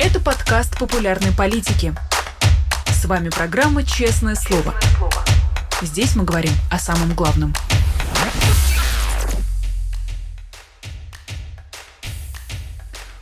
Это подкаст популярной политики. С вами программа «Честное слово». Здесь мы говорим о самом главном –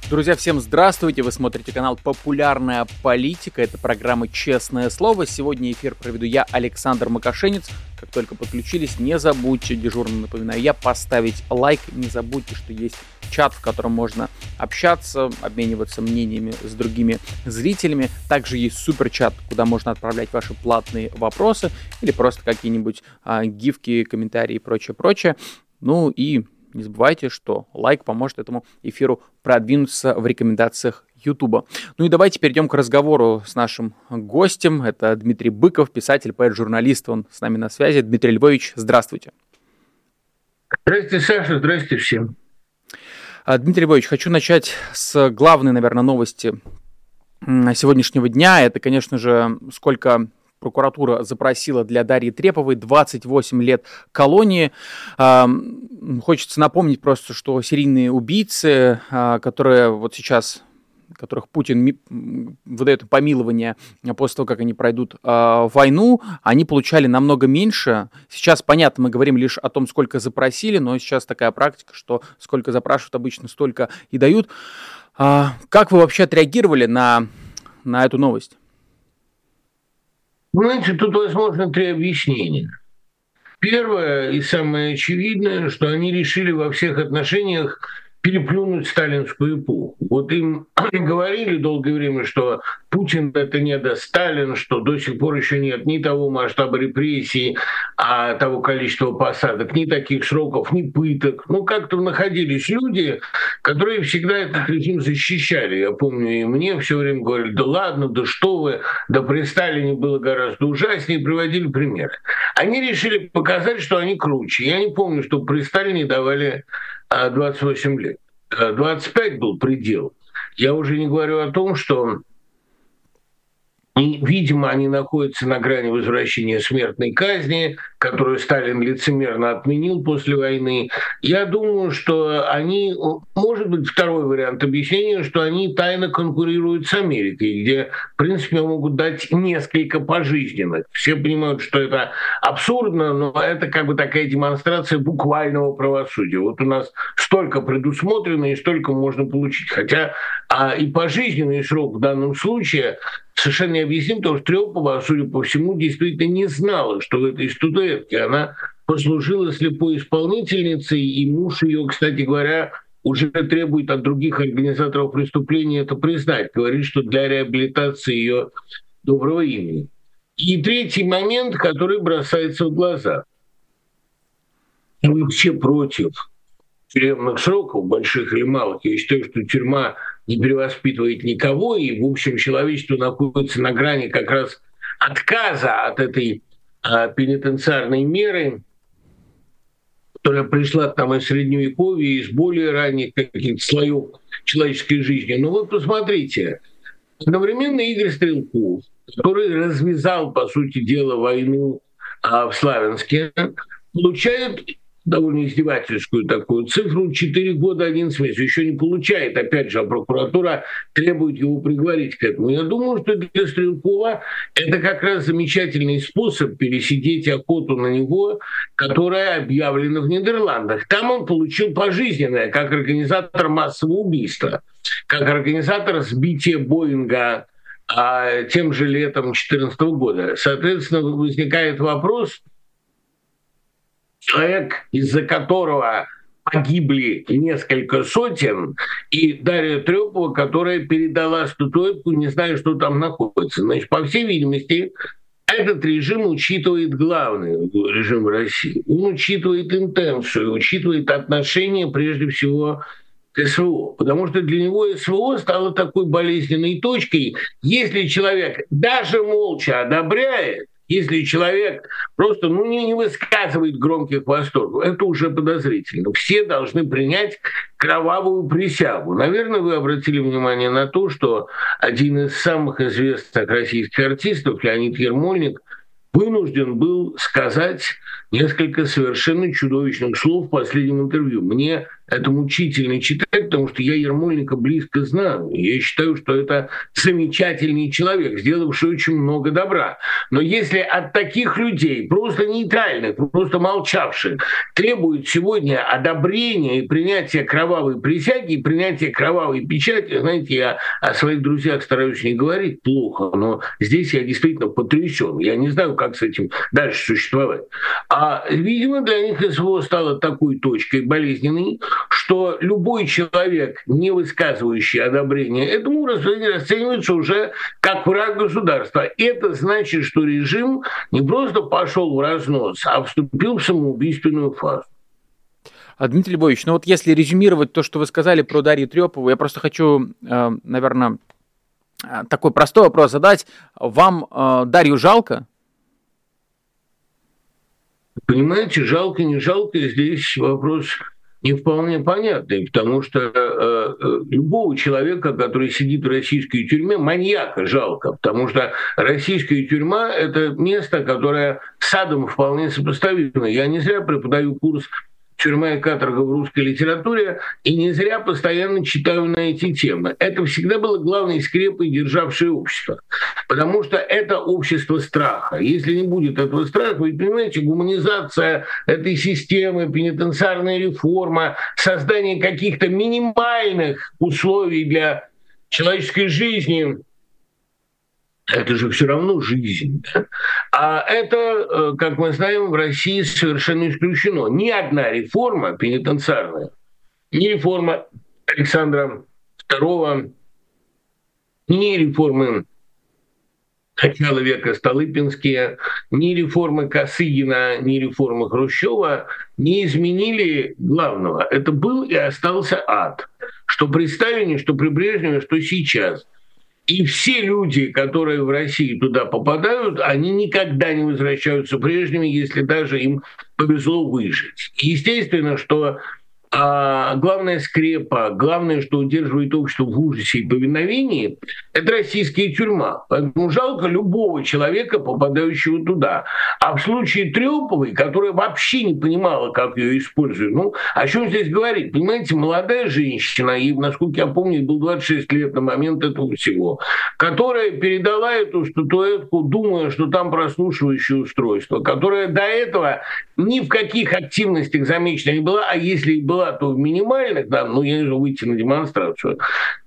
Друзья, всем здравствуйте! Вы смотрите канал «Популярная политика». Это программа «Честное слово». Сегодня эфир проведу я, Александр Макашенец. Как только подключились, не забудьте, дежурно напоминаю я, поставить лайк. Не забудьте, что есть чат, в котором можно общаться, обмениваться мнениями с другими зрителями. Также есть супер-чат, куда можно отправлять ваши платные вопросы или просто какие-нибудь а, гифки, комментарии и прочее-прочее. Ну и не забывайте, что лайк поможет этому эфиру продвинуться в рекомендациях YouTube. Ну и давайте перейдем к разговору с нашим гостем. Это Дмитрий Быков, писатель, поэт, журналист. Он с нами на связи. Дмитрий Львович, здравствуйте. Здравствуйте, Саша. Здравствуйте всем. А, Дмитрий Львович, хочу начать с главной, наверное, новости сегодняшнего дня. Это, конечно же, сколько прокуратура запросила для Дарьи Треповой 28 лет колонии. Хочется напомнить просто, что серийные убийцы, а, которые вот сейчас которых Путин выдает помилование после того, как они пройдут э, войну, они получали намного меньше. Сейчас, понятно, мы говорим лишь о том, сколько запросили, но сейчас такая практика, что сколько запрашивают обычно, столько и дают. Э, как вы вообще отреагировали на, на эту новость? Знаете, тут возможно три объяснения. Первое и самое очевидное, что они решили во всех отношениях переплюнуть сталинскую эпоху. Вот им говорили долгое время, что Путин это не до Сталин, что до сих пор еще нет ни того масштаба репрессий, а того количества посадок, ни таких сроков, ни пыток. Ну, как-то находились люди, которые всегда этот режим защищали. Я помню, и мне все время говорили, да ладно, да что вы, да при Сталине было гораздо ужаснее, приводили примеры. Они решили показать, что они круче. Я не помню, что при Сталине давали 28 лет. 25 был предел. Я уже не говорю о том, что видимо, они находятся на грани возвращения смертной казни, которую Сталин лицемерно отменил после войны. Я думаю, что они, может быть, второй вариант объяснения, что они тайно конкурируют с Америкой, где, в принципе, могут дать несколько пожизненных. Все понимают, что это абсурдно, но это как бы такая демонстрация буквального правосудия. Вот у нас столько предусмотрено и столько можно получить. Хотя а и пожизненный срок в данном случае совершенно необъясним, потому что Трепова, судя по всему, действительно не знала, что в этой студентке она послужила слепой исполнительницей, и муж ее, кстати говоря, уже требует от других организаторов преступления это признать, говорит, что для реабилитации ее доброго имени. И третий момент, который бросается в глаза. Мы вообще против тюремных сроков, больших или малых. Я считаю, что тюрьма не перевоспитывает никого, и, в общем, человечество находится на грани как раз отказа от этой пенитенциарной меры, которая пришла там из Средневековья, из более ранних каких-то слоев человеческой жизни. Но вот посмотрите, одновременно Игорь Стрелков, который развязал, по сути дела, войну а, в Славянске, получает довольно издевательскую такую цифру, 4 года 11 месяцев, еще не получает, опять же, а прокуратура требует его приговорить к этому. Я думаю, что для Стрелкова это как раз замечательный способ пересидеть охоту на него, которая объявлена в Нидерландах. Там он получил пожизненное, как организатор массового убийства, как организатор сбития Боинга а, тем же летом 2014 года. Соответственно, возникает вопрос – человек, из-за которого погибли несколько сотен, и Дарья Трепова, которая передала статуэтку, не знаю, что там находится. Значит, по всей видимости, этот режим учитывает главное, режим России. Он учитывает интенцию, учитывает отношение, прежде всего, к СВО. Потому что для него СВО стало такой болезненной точкой. Если человек даже молча одобряет, если человек просто ну, не, не высказывает громких восторгов, это уже подозрительно. Все должны принять кровавую присягу. Наверное, вы обратили внимание на то, что один из самых известных российских артистов, Леонид Ермольник, вынужден был сказать несколько совершенно чудовищных слов в последнем интервью. Мне это мучительно читать, потому что я Ермольника близко знаю. Я считаю, что это замечательный человек, сделавший очень много добра. Но если от таких людей, просто нейтральных, просто молчавших, требуют сегодня одобрения и принятия кровавой присяги, и принятия кровавой печати, знаете, я о своих друзьях стараюсь не говорить плохо, но здесь я действительно потрясен. Я не знаю, как с этим дальше существовать. А, видимо, для них СВО стало такой точкой болезненной, что любой человек, не высказывающий одобрения этому, расценивается уже как враг государства. Это значит, что режим не просто пошел в разнос, а вступил в самоубийственную фазу. А, Дмитрий Львович, ну вот если резюмировать то, что вы сказали про Дарью Трепову, я просто хочу, э, наверное, э, такой простой вопрос задать. Вам э, Дарью жалко? Понимаете, жалко, не жалко, здесь вопрос не вполне понятный, потому что э, э, любого человека, который сидит в российской тюрьме, маньяка жалко, потому что российская тюрьма – это место, которое садом вполне сопоставимо. Я не зря преподаю курс тюрьма и каторга в русской литературе, и не зря постоянно читаю на эти темы. Это всегда было главной скрепой, державшей общество. Потому что это общество страха. Если не будет этого страха, вы понимаете, гуманизация этой системы, пенитенциарная реформа, создание каких-то минимальных условий для человеческой жизни – это же все равно жизнь. А это, э, как мы знаем, в России совершенно исключено. Ни одна реформа пенитенциарная, ни реформа Александра II, ни реформы начала века Столыпинские, ни реформы Косыгина, ни реформы Хрущева не изменили главного. Это был и остался ад. Что при Сталине, что при Брежневе, что сейчас – и все люди, которые в России туда попадают, они никогда не возвращаются прежними, если даже им повезло выжить. Естественно, что а главная скрепа, главное, что удерживает общество в ужасе и повиновении, это российская тюрьма. Поэтому жалко любого человека, попадающего туда. А в случае Трёповой, которая вообще не понимала, как ее используют, ну, о чем здесь говорить? Понимаете, молодая женщина, и, насколько я помню, был 26 лет на момент этого всего, которая передала эту статуэтку, думая, что там прослушивающее устройство, которая до этого ни в каких активностях замечена не была, а если и была, в минимальных, да, ну, я знаю, выйти на демонстрацию,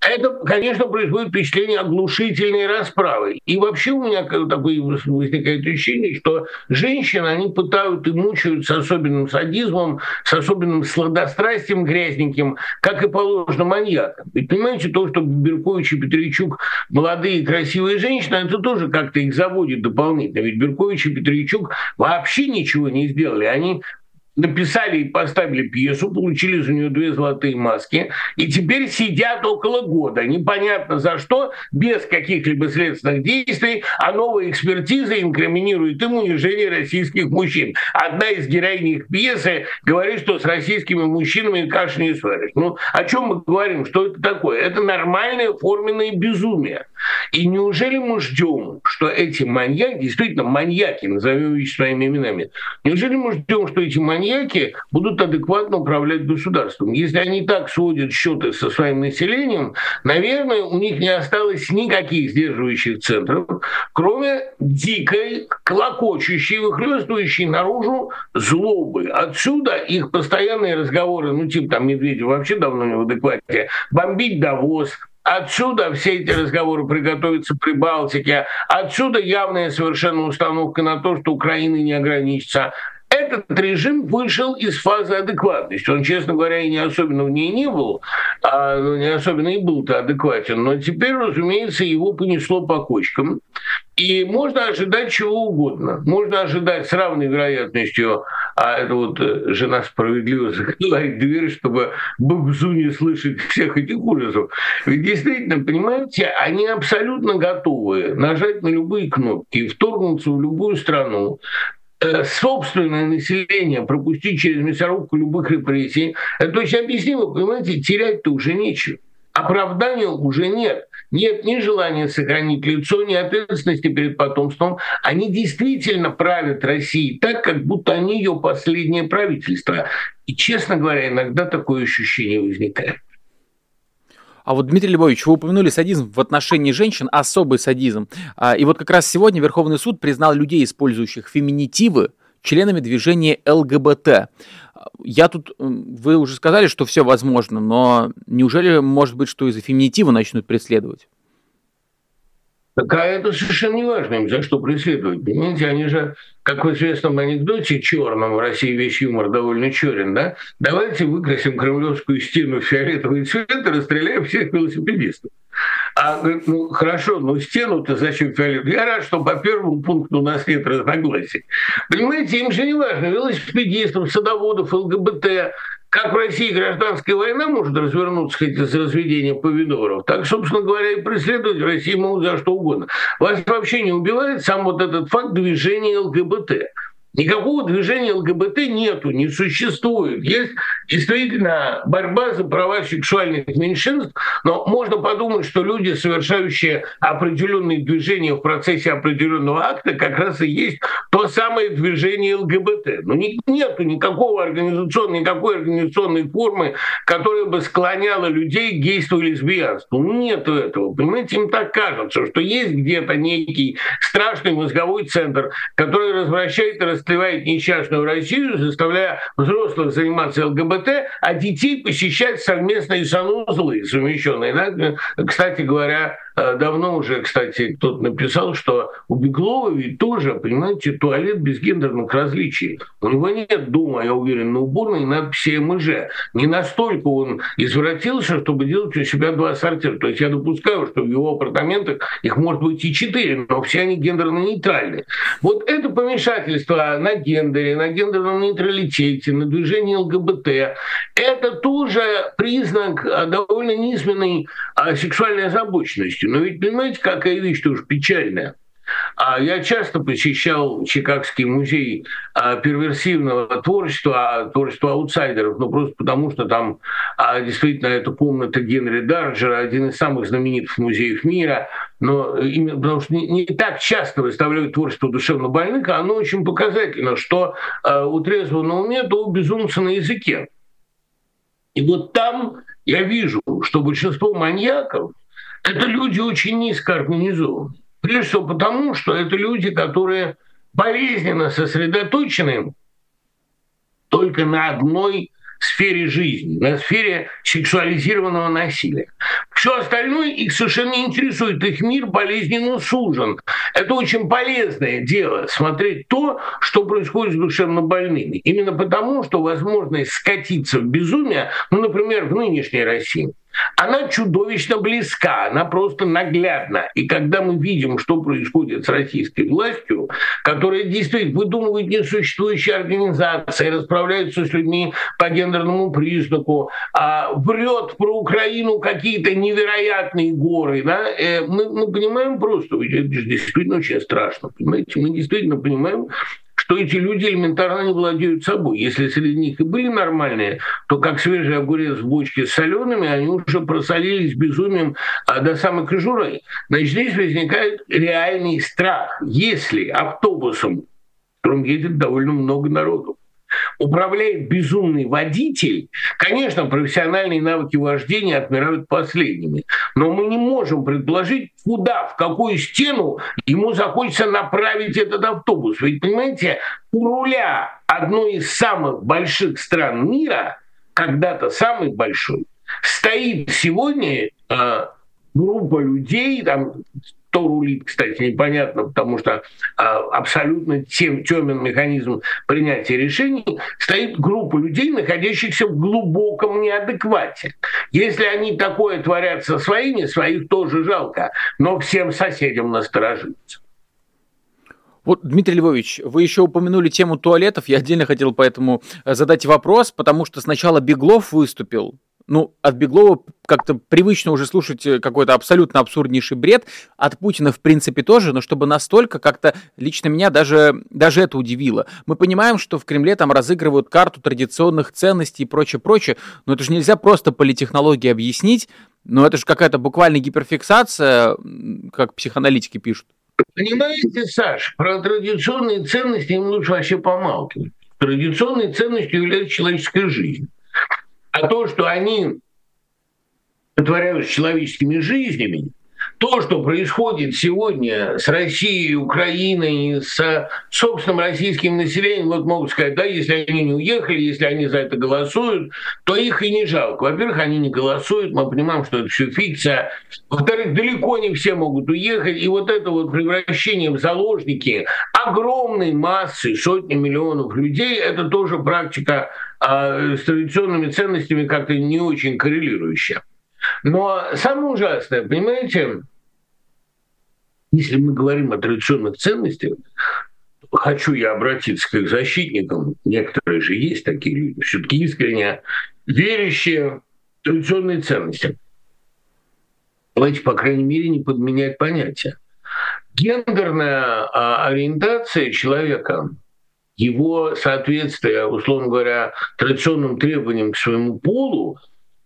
это, конечно, производит впечатление оглушительной расправы. И вообще у меня такое возникает ощущение, что женщины, они пытают и мучают с особенным садизмом, с особенным сладострастием грязненьким, как и положено маньякам. Ведь понимаете, то, что Беркович и Петричук молодые красивые женщины, это тоже как-то их заводит дополнительно. Ведь Беркович и Петричук вообще ничего не сделали. Они написали и поставили пьесу, получили за нее две золотые маски, и теперь сидят около года, непонятно за что, без каких-либо следственных действий, а новая экспертиза инкриминирует им унижение российских мужчин. Одна из героинь их пьесы говорит, что с российскими мужчинами каши не сваришь. Ну, о чем мы говорим? Что это такое? Это нормальное форменное безумие. И неужели мы ждем, что эти маньяки, действительно маньяки, назовем их своими именами, неужели мы ждем, что эти маньяки будут адекватно управлять государством? Если они так сводят счеты со своим населением, наверное, у них не осталось никаких сдерживающих центров, кроме дикой, клокочущей, выхлестывающей наружу злобы. Отсюда их постоянные разговоры, ну типа там Медведев вообще давно не в адеквате, бомбить Давос, Отсюда все эти разговоры приготовиться при Балтике. Отсюда явная совершенно установка на то, что Украина не ограничится этот режим вышел из фазы адекватности. Он, честно говоря, и не особенно в ней не был, а ну, не особенно и был-то адекватен. Но теперь, разумеется, его понесло по кочкам. И можно ожидать чего угодно. Можно ожидать с равной вероятностью, а это вот э, жена справедливо закрывает дверь, чтобы Бабзу не слышать всех этих ужасов. Ведь действительно, понимаете, они абсолютно готовы нажать на любые кнопки, вторгнуться в любую страну, собственное население пропустить через мясорубку любых репрессий, это очень объяснимо, понимаете, терять-то уже нечего. оправдания уже нет. Нет ни желания сохранить лицо, ни ответственности перед потомством. Они действительно правят Россией так, как будто они ее последнее правительство. И, честно говоря, иногда такое ощущение возникает. А вот, Дмитрий Львович, вы упомянули садизм в отношении женщин, особый садизм. А, и вот как раз сегодня Верховный суд признал людей, использующих феминитивы, членами движения ЛГБТ. Я тут, вы уже сказали, что все возможно, но неужели может быть, что из-за феминитива начнут преследовать? А это совершенно не важно им, за что преследовать. Понимаете, они же, как в известном анекдоте черном, в России весь юмор довольно черен, да? Давайте выкрасим кремлевскую стену в фиолетовый цвет и расстреляем всех велосипедистов. А ну хорошо, но стену-то зачем фиолетовую? Я рад, что по первому пункту у нас нет разногласий. Понимаете, им же не важно, велосипедистам, садоводов, ЛГБТ, как в России гражданская война может развернуться хоть из разведения помидоров, так, собственно говоря, и преследовать России могут за что угодно. Вас вообще не убивает сам вот этот факт движения ЛГБТ. Никакого движения ЛГБТ нету, не существует. Есть действительно борьба за права сексуальных меньшинств, но можно подумать, что люди, совершающие определенные движения в процессе определенного акта, как раз и есть то самое движение ЛГБТ. Но нету никакого организационной, никакой организационной формы, которая бы склоняла людей к гейству и лесбиянству. Нету этого. Понимаете, им так кажется, что есть где-то некий страшный мозговой центр, который развращает и растлевает несчастную Россию, заставляя взрослых заниматься ЛГБТ, а детей посещать совместные санузлы совмещенные. Да? Кстати говоря, давно уже, кстати, кто-то написал, что у Беглова ведь тоже, понимаете, туалет без гендерных различий. У него нет дома, я уверен, на уборной надписи МЖ. Не настолько он извратился, чтобы делать у себя два сортира. То есть я допускаю, что в его апартаментах их может быть и четыре, но все они гендерно-нейтральны. Вот это помешательство на гендере, на гендерном нейтралитете, на движении ЛГБТ, это тоже признак довольно низменной а, сексуальной озабоченности. Но ведь понимаете, какая вещь тоже печальная. А я часто посещал Чикагский музей а, перверсивного творчества, а, творчества аутсайдеров, ну просто потому, что там а, действительно эта комната Генри Дарджера, один из самых знаменитых музеев мира, но именно потому что не, не так часто выставляют творчество душевнобольных, а оно очень показательно, что у трезвого на уме, то у безумца на языке. И вот там я вижу, что большинство маньяков это люди очень низко организованы. Прежде всего потому, что это люди, которые болезненно сосредоточены только на одной сфере жизни, на сфере сексуализированного насилия. Все остальное их совершенно не интересует, их мир болезненно сужен. Это очень полезное дело, смотреть то, что происходит с душевно больными. Именно потому, что возможность скатиться в безумие, ну, например, в нынешней России – она чудовищно близка, она просто наглядна. И когда мы видим, что происходит с российской властью, которая действительно выдумывает несуществующие организации, расправляется с людьми по гендерному признаку, а врет про Украину какие-то невероятные горы, да, э, мы, мы понимаем просто, это действительно очень страшно, понимаете, мы действительно понимаем, что эти люди элементарно не владеют собой. Если среди них и были нормальные, то как свежий огурец в бочке с солеными, они уже просолились безумием а, до самой кожуры. Значит, здесь возникает реальный страх. Если автобусом, в котором едет довольно много народу, управляет безумный водитель, конечно, профессиональные навыки вождения отмирают последними. Но мы не можем предположить, куда, в какую стену ему захочется направить этот автобус. Ведь, понимаете, у руля одной из самых больших стран мира, когда-то самый большой, стоит сегодня э, группа людей, там кто рулит, кстати, непонятно, потому что а, абсолютно тем, темен механизм принятия решений, стоит группа людей, находящихся в глубоком неадеквате. Если они такое творят со своими, своих тоже жалко, но всем соседям насторожиться. Вот, Дмитрий Львович, вы еще упомянули тему туалетов. Я отдельно хотел поэтому э, задать вопрос, потому что сначала Беглов выступил ну, от Беглова как-то привычно уже слушать э, какой-то абсолютно абсурднейший бред, от Путина в принципе тоже, но чтобы настолько как-то лично меня даже, даже это удивило. Мы понимаем, что в Кремле там разыгрывают карту традиционных ценностей и прочее, прочее, но это же нельзя просто политехнологии объяснить, Но это же какая-то буквально гиперфиксация, как психоаналитики пишут. Понимаете, Саш, про традиционные ценности им лучше вообще помалкивать. Традиционной ценностью является человеческая жизнь. А то, что они сотворяют с человеческими жизнями, то, что происходит сегодня с Россией, Украиной, с собственным российским населением, вот могут сказать, да, если они не уехали, если они за это голосуют, то их и не жалко. Во-первых, они не голосуют, мы понимаем, что это все фикция. Во-вторых, далеко не все могут уехать, и вот это вот превращение в заложники огромной массы, сотни миллионов людей, это тоже практика а, с традиционными ценностями как-то не очень коррелирующая. Но самое ужасное, понимаете, если мы говорим о традиционных ценностях, хочу я обратиться к их защитникам, некоторые же есть такие люди, все-таки искренне верящие в традиционные ценности. Давайте, по крайней мере, не подменять понятия. Гендерная а, ориентация человека, его соответствие, условно говоря, традиционным требованиям к своему полу,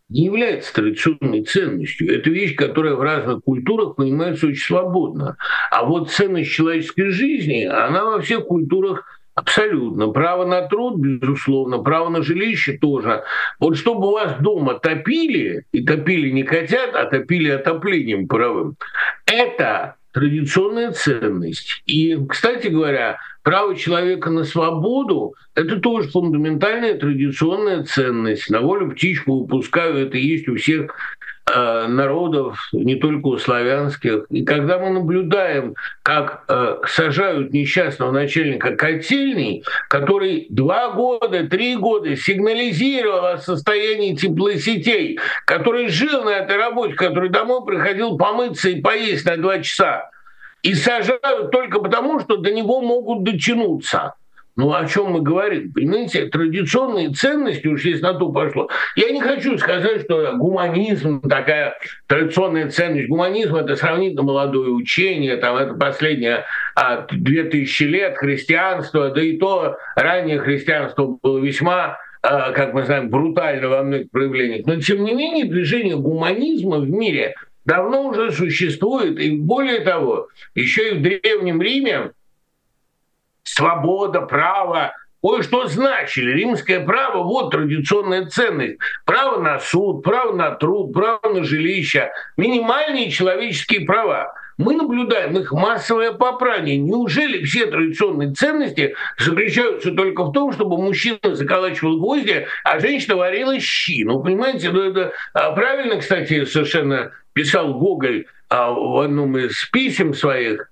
не является традиционной ценностью. Это вещь, которая в разных культурах понимается очень свободно. А вот ценность человеческой жизни, она во всех культурах Абсолютно. Право на труд, безусловно, право на жилище тоже. Вот чтобы у вас дома топили, и топили не хотят, а топили отоплением паровым, это традиционная ценность. И, кстати говоря, право человека на свободу – это тоже фундаментальная традиционная ценность. На волю птичку выпускаю, это есть у всех э, народов, не только у славянских. И когда мы наблюдаем, как э, сажают несчастного начальника котельной, который два года, три года сигнализировал о состоянии теплосетей, который жил на этой работе, который домой приходил помыться и поесть на два часа, и сажают только потому, что до него могут дотянуться. Ну, о чем мы говорим? Понимаете, традиционные ценности, уж если на то пошло. Я не хочу сказать, что гуманизм такая традиционная ценность. Гуманизм – это сравнительно молодое учение, там, это последние а, 2000 лет христианства, да и то раннее христианство было весьма а, как мы знаем, брутально во многих проявлениях. Но, тем не менее, движение гуманизма в мире давно уже существует. И более того, еще и в Древнем Риме свобода, право, кое-что значили. Римское право – вот традиционная ценность. Право на суд, право на труд, право на жилище, минимальные человеческие права. Мы наблюдаем их массовое попрание. Неужели все традиционные ценности заключаются только в том, чтобы мужчина заколачивал гвозди, а женщина варила щи? Ну, понимаете, ну это а, правильно, кстати, совершенно писал Гоголь а, в одном из писем своих,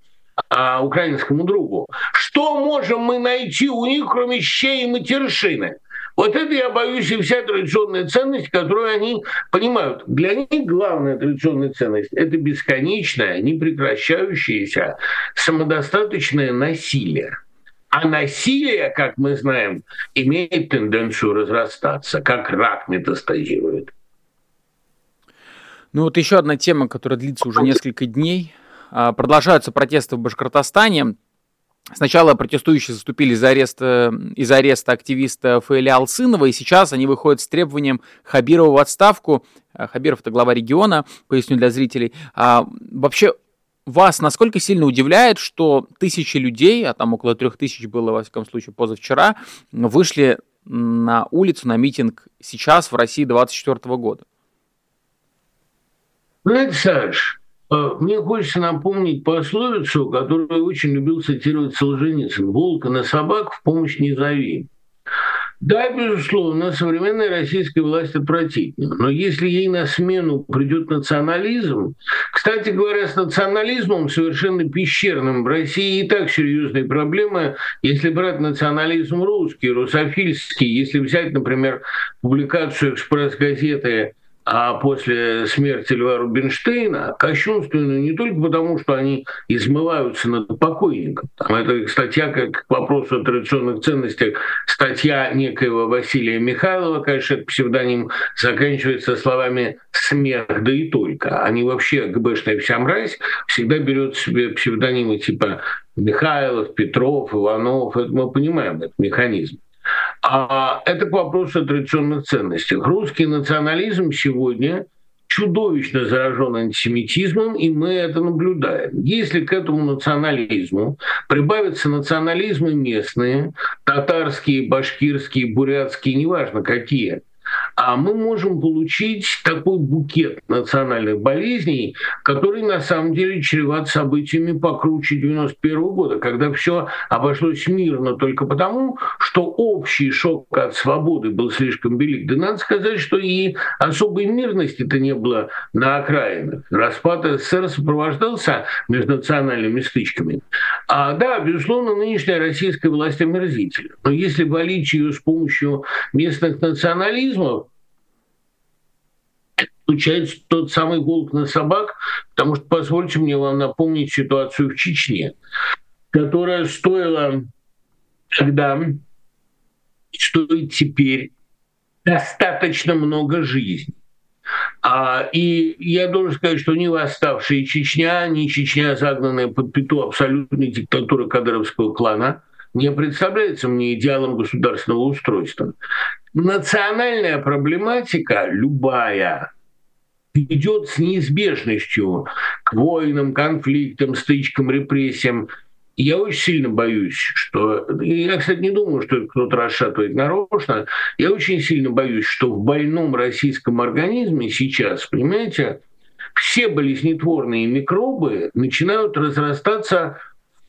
а, украинскому другу. Что можем мы найти у них, кроме щей и матершины? Вот это, я боюсь, и вся традиционная ценность, которую они понимают. Для них главная традиционная ценность – это бесконечное, непрекращающееся, самодостаточное насилие. А насилие, как мы знаем, имеет тенденцию разрастаться, как рак метастазирует. Ну вот еще одна тема, которая длится уже несколько дней. А, продолжаются протесты в Башкортостане. Сначала протестующие заступили за арест, э, из-за ареста активиста Фаиля Алсынова, и сейчас они выходят с требованием Хабирова в отставку. А, Хабиров – это глава региона, поясню для зрителей. А, вообще, вас насколько сильно удивляет, что тысячи людей, а там около трех тысяч было, во всяком случае, позавчера, вышли на улицу, на митинг сейчас в России 24 года? Саш, э, мне хочется напомнить пословицу, которую очень любил цитировать Солженицын. «Волка на собак в помощь не зови». Да, безусловно, современная российская власть отвратительна. Но если ей на смену придет национализм, кстати говоря, с национализмом совершенно пещерным в России и так серьезные проблемы, если брать национализм русский, русофильский, если взять, например, публикацию «Экспресс-газеты» а после смерти Льва Рубинштейна кощунственную не только потому, что они измываются над покойником. Там это статья, как к вопросу о традиционных ценностях, статья некоего Василия Михайлова, конечно, псевдоним, заканчивается словами «смех, да и только». Они вообще, ГБшная вся мразь, всегда берет себе псевдонимы типа Михайлов, Петров, Иванов. Это мы понимаем, этот механизм. А это к вопросу о традиционных ценностях. Русский национализм сегодня чудовищно заражен антисемитизмом, и мы это наблюдаем. Если к этому национализму прибавятся национализмы местные, татарские, башкирские, бурятские, неважно какие – а мы можем получить такой букет национальных болезней, который на самом деле чреват событиями покруче 91 года, когда все обошлось мирно только потому, что общий шок от свободы был слишком велик. Да надо сказать, что и особой мирности-то не было на окраинах. Распад СССР сопровождался межнациональными стычками. А да, безусловно, нынешняя российская власть омерзительна. Но если валить ее с помощью местных национализмов, случается тот самый волк на собак, потому что позвольте мне вам напомнить ситуацию в Чечне, которая стоила тогда, стоит теперь достаточно много жизней. А, и я должен сказать, что ни восставшие Чечня, ни Чечня, загнанная под пету абсолютной диктатуры кадровского клана, не представляется мне идеалом государственного устройства. Национальная проблематика, любая, ведет с неизбежностью к войнам, конфликтам, стычкам, репрессиям. Я очень сильно боюсь, что... Я, кстати, не думаю, что кто-то расшатывает нарочно. Я очень сильно боюсь, что в больном российском организме сейчас, понимаете, все болезнетворные микробы начинают разрастаться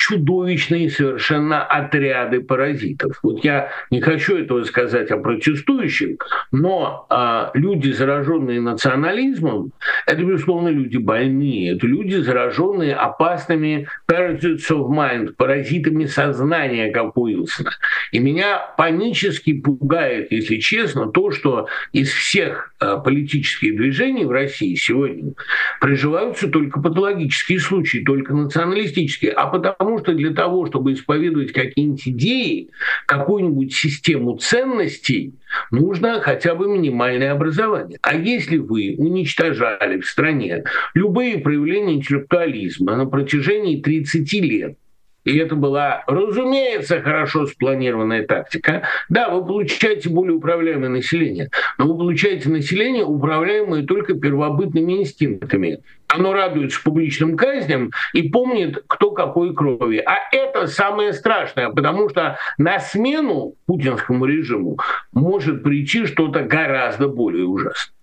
чудовищные совершенно отряды паразитов. Вот я не хочу этого сказать о протестующих, но а, люди, зараженные национализмом, это, безусловно, люди больные, это люди, зараженные опасными parasites of mind, паразитами сознания, как Уилсона. И меня панически пугает, если честно, то, что из всех а, политических движений в России сегодня приживаются только патологические случаи, только националистические, а потому потому что для того, чтобы исповедовать какие-нибудь идеи, какую-нибудь систему ценностей, нужно хотя бы минимальное образование. А если вы уничтожали в стране любые проявления интеллектуализма на протяжении 30 лет, и это была, разумеется, хорошо спланированная тактика. Да, вы получаете более управляемое население, но вы получаете население, управляемое только первобытными инстинктами. Оно радуется публичным казням и помнит, кто какой крови. А это самое страшное, потому что на смену путинскому режиму может прийти что-то гораздо более ужасное.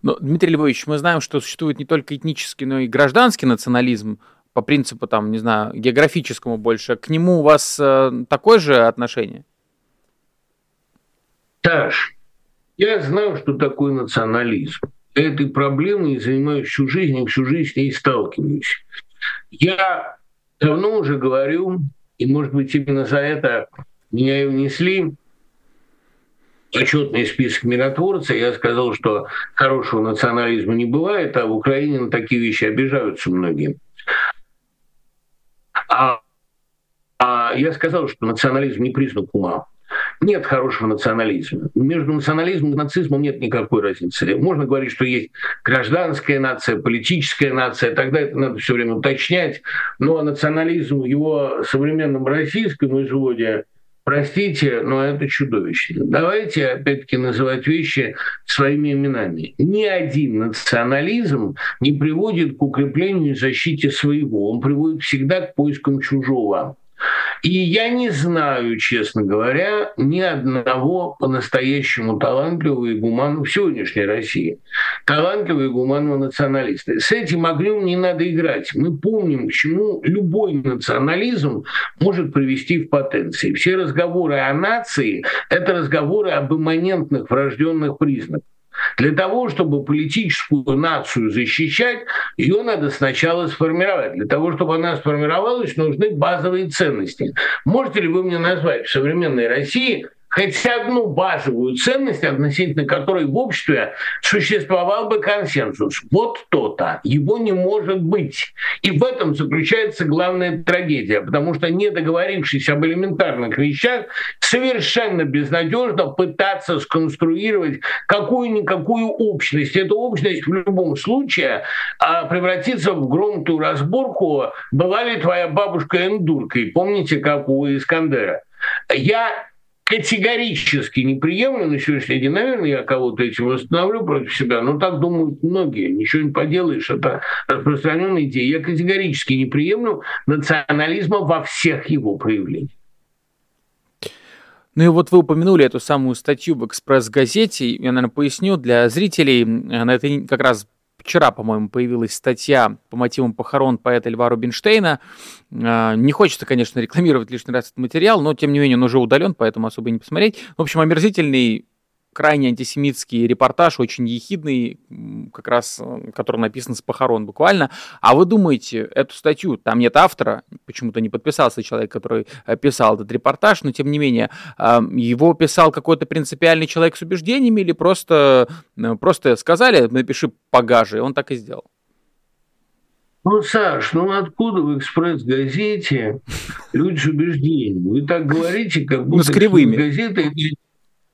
Но, Дмитрий Львович, мы знаем, что существует не только этнический, но и гражданский национализм по принципу, там, не знаю, географическому больше, к нему у вас э, такое же отношение? Таш, я знаю, что такое национализм. Этой проблемой занимаюсь всю жизнь и всю жизнь с ней сталкиваюсь. Я давно уже говорю, и, может быть, именно за это меня и внесли отчетный список миротворца, я сказал, что хорошего национализма не бывает, а в Украине на такие вещи обижаются многие. А, а я сказал, что национализм не признак ума. Нет хорошего национализма. Между национализмом и нацизмом нет никакой разницы. Можно говорить, что есть гражданская нация, политическая нация, тогда это надо все время уточнять. Но национализм в его современном российском изводе Простите, но это чудовищно. Давайте, опять-таки, называть вещи своими именами. Ни один национализм не приводит к укреплению и защите своего. Он приводит всегда к поискам чужого. И я не знаю, честно говоря, ни одного по-настоящему талантливого и гуманного в сегодняшней России, талантливого и гуманного националиста. С этим огнем не надо играть. Мы помним, к чему любой национализм может привести в потенции. Все разговоры о нации – это разговоры об имманентных врожденных признаках. Для того, чтобы политическую нацию защищать, ее надо сначала сформировать. Для того, чтобы она сформировалась, нужны базовые ценности. Можете ли вы мне назвать в современной России хоть одну базовую ценность, относительно которой в обществе существовал бы консенсус. Вот то-то. Его не может быть. И в этом заключается главная трагедия, потому что не договорившись об элементарных вещах, совершенно безнадежно пытаться сконструировать какую-никакую общность. Эта общность в любом случае а, превратится в громкую разборку «Была ли твоя бабушка эндуркой?» Помните, как у Искандера? Я категорически не приемлю на сегодняшний день. Наверное, я кого-то этим восстановлю против себя, но так думают многие. Ничего не поделаешь, это распространенная идея. Я категорически не приемлю национализма во всех его проявлениях. Ну и вот вы упомянули эту самую статью в «Экспресс-газете». Я, наверное, поясню для зрителей. На это как раз вчера, по-моему, появилась статья по мотивам похорон поэта Льва Рубинштейна. А, не хочется, конечно, рекламировать лишний раз этот материал, но, тем не менее, он уже удален, поэтому особо не посмотреть. В общем, омерзительный крайне антисемитский репортаж, очень ехидный, как раз, э, который написан с похорон буквально. А вы думаете, эту статью, там нет автора, почему-то не подписался человек, который э, писал этот репортаж, но тем не менее, его писал какой-то принципиальный человек с убеждениями или просто, э, просто сказали, напиши погаже, и он так и сделал? Ну, Саш, ну откуда в «Экспресс-газете» люди с убеждениями? Вы так говорите, как будто ну, с кривыми. газета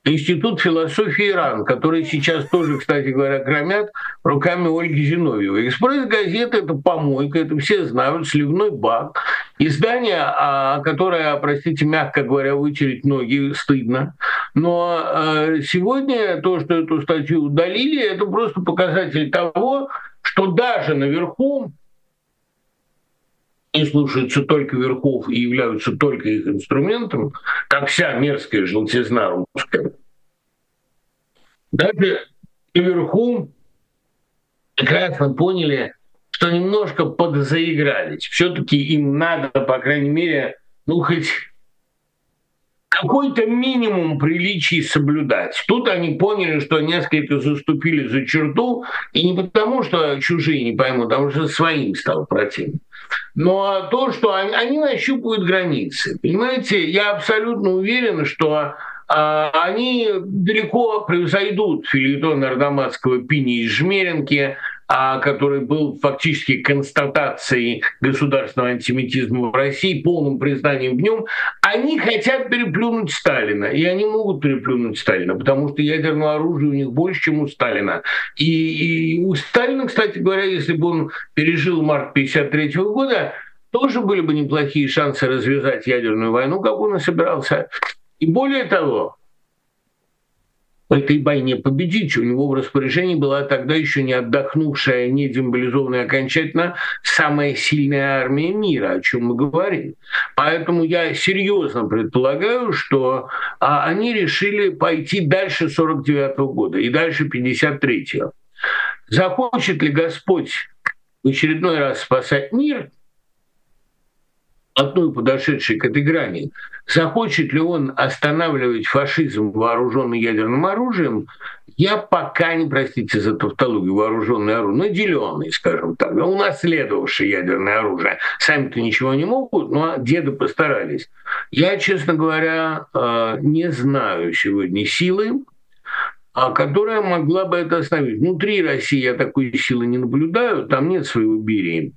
Институт философии Иран, который сейчас тоже, кстати говоря, громят руками Ольги Зиновьевой. «Экспресс-газета» — это помойка, это все знают, сливной бак. Издание, а, которое, простите, мягко говоря, вытереть ноги стыдно. Но а, сегодня то, что эту статью удалили, это просто показатель того, что даже наверху они слушаются только верхов и являются только их инструментом, как вся мерзкая желтизна русская. Даже наверху прекрасно поняли, что немножко подзаигрались. Все-таки им надо, по крайней мере, ну хоть какой-то минимум приличий соблюдать. Тут они поняли, что несколько заступили за черту, и не потому, что чужие не поймут, а что своим стал противным. Но то, что они, они нащупывают границы. Понимаете, я абсолютно уверен, что а, они далеко превзойдут филитон Арнаматского Пини и Жмеренки, который был фактически констатацией государственного антисемитизма в России, полным признанием в нем, они хотят переплюнуть Сталина. И они могут переплюнуть Сталина, потому что ядерного оружия у них больше, чем у Сталина. И, и у Сталина, кстати говоря, если бы он пережил март 1953 года, тоже были бы неплохие шансы развязать ядерную войну, как он и собирался. И более того, в этой войне победить. У него в распоряжении была тогда еще не отдохнувшая, не демобилизованная окончательно самая сильная армия мира, о чем мы говорим. Поэтому я серьезно предполагаю, что а, они решили пойти дальше 49 -го года и дальше 53-го. Захочет ли Господь в очередной раз спасать мир, одной подошедшей к этой грани, захочет ли он останавливать фашизм вооруженный ядерным оружием, я пока не, простите за тавтологию, вооруженное оружие, наделенный, скажем так, унаследовавший ядерное оружие. Сами-то ничего не могут, но деды постарались. Я, честно говоря, э, не знаю сегодня силы, а которая могла бы это остановить. Внутри России я такой силы не наблюдаю, там нет своего Берии.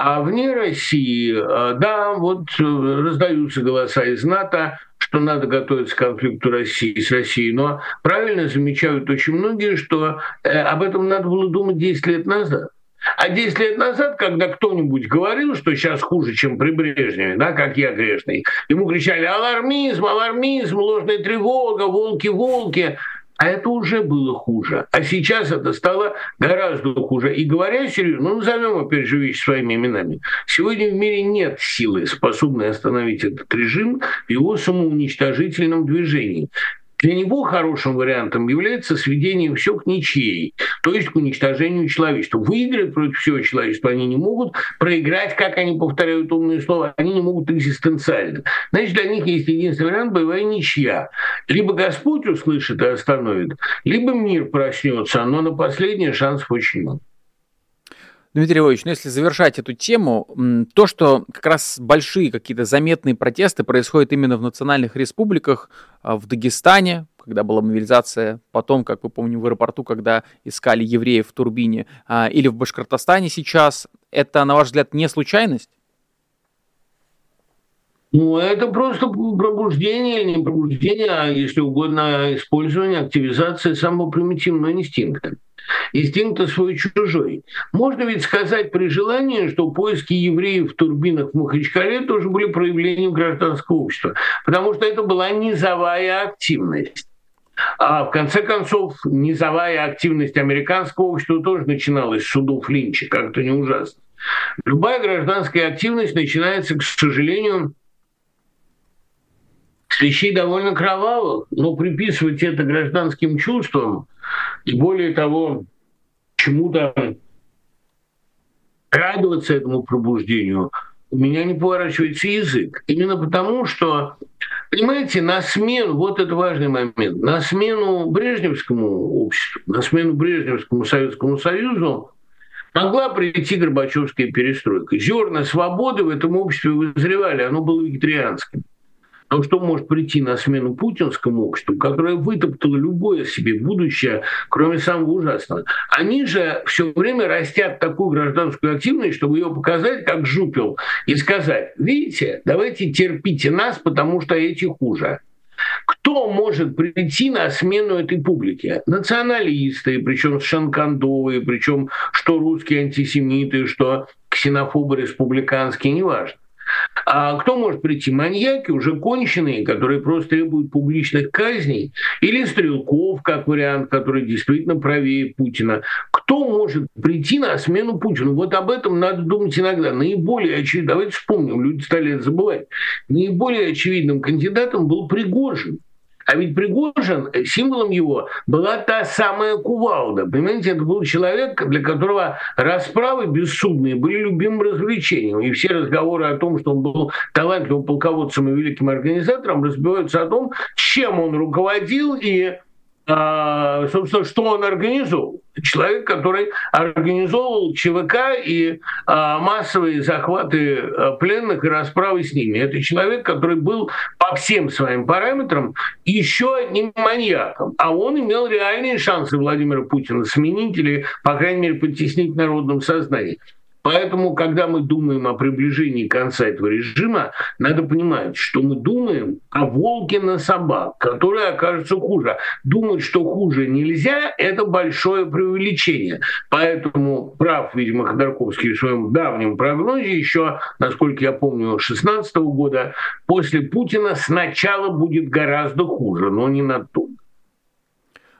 А вне России, э, да, вот э, раздаются голоса из НАТО, что надо готовиться к конфликту России с Россией, но правильно замечают очень многие, что э, об этом надо было думать 10 лет назад. А 10 лет назад, когда кто-нибудь говорил, что сейчас хуже, чем при Брежневе, да, как я грешный, ему кричали «алармизм, алармизм, ложная тревога, волки, волки». А это уже было хуже. А сейчас это стало гораздо хуже. И говоря серьезно, ну, назовем опять же вещи своими именами. Сегодня в мире нет силы, способной остановить этот режим в его самоуничтожительном движении. Для него хорошим вариантом является сведение все к ничьей, то есть к уничтожению человечества. Выиграть против всего человечества они не могут, проиграть, как они повторяют умные слова, они не могут экзистенциально. Значит, для них есть единственный вариант – боевая ничья. Либо Господь услышит и остановит, либо мир проснется, но на последний шансов очень мало. Дмитрий Львович, ну если завершать эту тему, то, что как раз большие какие-то заметные протесты происходят именно в национальных республиках, а, в Дагестане, когда была мобилизация, потом, как вы помните, в аэропорту, когда искали евреев в Турбине, а, или в Башкортостане сейчас, это, на ваш взгляд, не случайность? Ну, это просто пробуждение или не пробуждение, а, если угодно, использование, активизация самого примитивного инстинкта. Инстинкта свой-чужой. Можно ведь сказать при желании, что поиски евреев в турбинах в Махачкале тоже были проявлением гражданского общества, потому что это была низовая активность. А в конце концов, низовая активность американского общества тоже начиналась с судов Линча, как-то не ужасно. Любая гражданская активность начинается, к сожалению, вещей довольно кровавых, но приписывать это гражданским чувствам и более того, чему-то радоваться этому пробуждению, у меня не поворачивается язык. Именно потому, что, понимаете, на смену, вот это важный момент, на смену Брежневскому обществу, на смену Брежневскому Советскому Союзу могла прийти Горбачевская перестройка. Зерна свободы в этом обществе вызревали, оно было вегетарианским. Но что может прийти на смену путинскому обществу, которое вытоптало любое себе будущее, кроме самого ужасного? Они же все время растят такую гражданскую активность, чтобы ее показать как жупел и сказать, видите, давайте терпите нас, потому что эти хуже. Кто может прийти на смену этой публике? Националисты, причем шанкандовые, причем что русские антисемиты, что ксенофобы республиканские, неважно. А кто может прийти? Маньяки, уже конченые, которые просто требуют публичных казней, или Стрелков, как вариант, который действительно правее Путина. Кто может прийти на смену Путину? Вот об этом надо думать иногда. Наиболее очевидным, давайте вспомним, люди стали это забывать, наиболее очевидным кандидатом был Пригожин. А ведь Пригожин, э, символом его была та самая кувалда. Понимаете, это был человек, для которого расправы бессудные были любимым развлечением. И все разговоры о том, что он был талантливым полководцем и великим организатором, разбиваются о том, чем он руководил и собственно, что он организовал? Человек, который организовывал ЧВК и а, массовые захваты а, пленных и расправы с ними. Это человек, который был по всем своим параметрам еще одним маньяком. А он имел реальные шансы Владимира Путина сменить или, по крайней мере, потеснить в народном сознании. Поэтому, когда мы думаем о приближении конца этого режима, надо понимать, что мы думаем о волке на собак, который окажется хуже. Думать, что хуже нельзя, это большое преувеличение. Поэтому прав, видимо, Ходорковский в своем давнем прогнозе еще, насколько я помню, 2016 года, после Путина сначала будет гораздо хуже, но не на то.